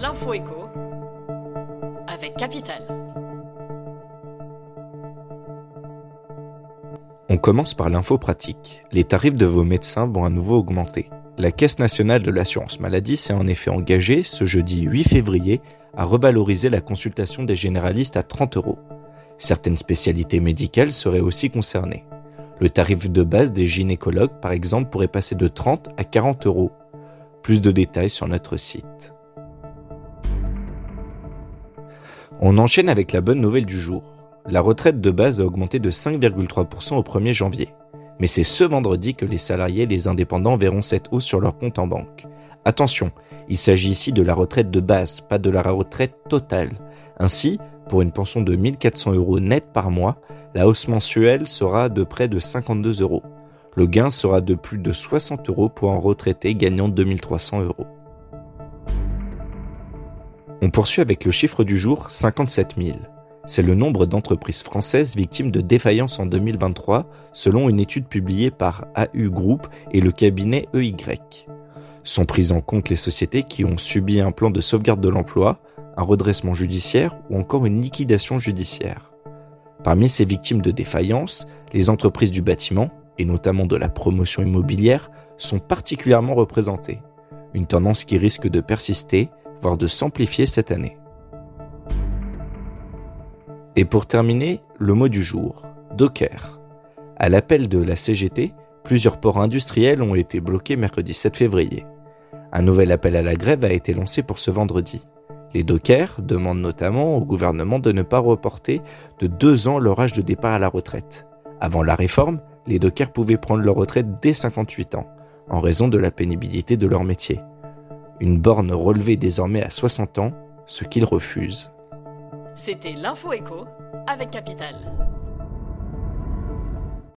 L'info écho avec Capital. On commence par l'info pratique. Les tarifs de vos médecins vont à nouveau augmenter. La Caisse nationale de l'assurance maladie s'est en effet engagée ce jeudi 8 février à revaloriser la consultation des généralistes à 30 euros. Certaines spécialités médicales seraient aussi concernées. Le tarif de base des gynécologues, par exemple, pourrait passer de 30 à 40 euros. Plus de détails sur notre site. On enchaîne avec la bonne nouvelle du jour. La retraite de base a augmenté de 5,3% au 1er janvier. Mais c'est ce vendredi que les salariés et les indépendants verront cette hausse sur leur compte en banque. Attention, il s'agit ici de la retraite de base, pas de la retraite totale. Ainsi, pour une pension de 1400 euros net par mois, la hausse mensuelle sera de près de 52 euros. Le gain sera de plus de 60 euros pour un retraité gagnant 2300 euros. On poursuit avec le chiffre du jour 57 000. C'est le nombre d'entreprises françaises victimes de défaillance en 2023 selon une étude publiée par AU Group et le cabinet EY. Sont prises en compte les sociétés qui ont subi un plan de sauvegarde de l'emploi, un redressement judiciaire ou encore une liquidation judiciaire. Parmi ces victimes de défaillance, les entreprises du bâtiment, et notamment de la promotion immobilière, sont particulièrement représentées, une tendance qui risque de persister, voire de s'amplifier cette année. Et pour terminer, le mot du jour, Docker. À l'appel de la CGT, plusieurs ports industriels ont été bloqués mercredi 7 février. Un nouvel appel à la grève a été lancé pour ce vendredi. Les dockers demandent notamment au gouvernement de ne pas reporter de deux ans leur âge de départ à la retraite. Avant la réforme, les dockers pouvaient prendre leur retraite dès 58 ans, en raison de la pénibilité de leur métier. Une borne relevée désormais à 60 ans, ce qu'ils refusent. C'était l'info écho avec Capital.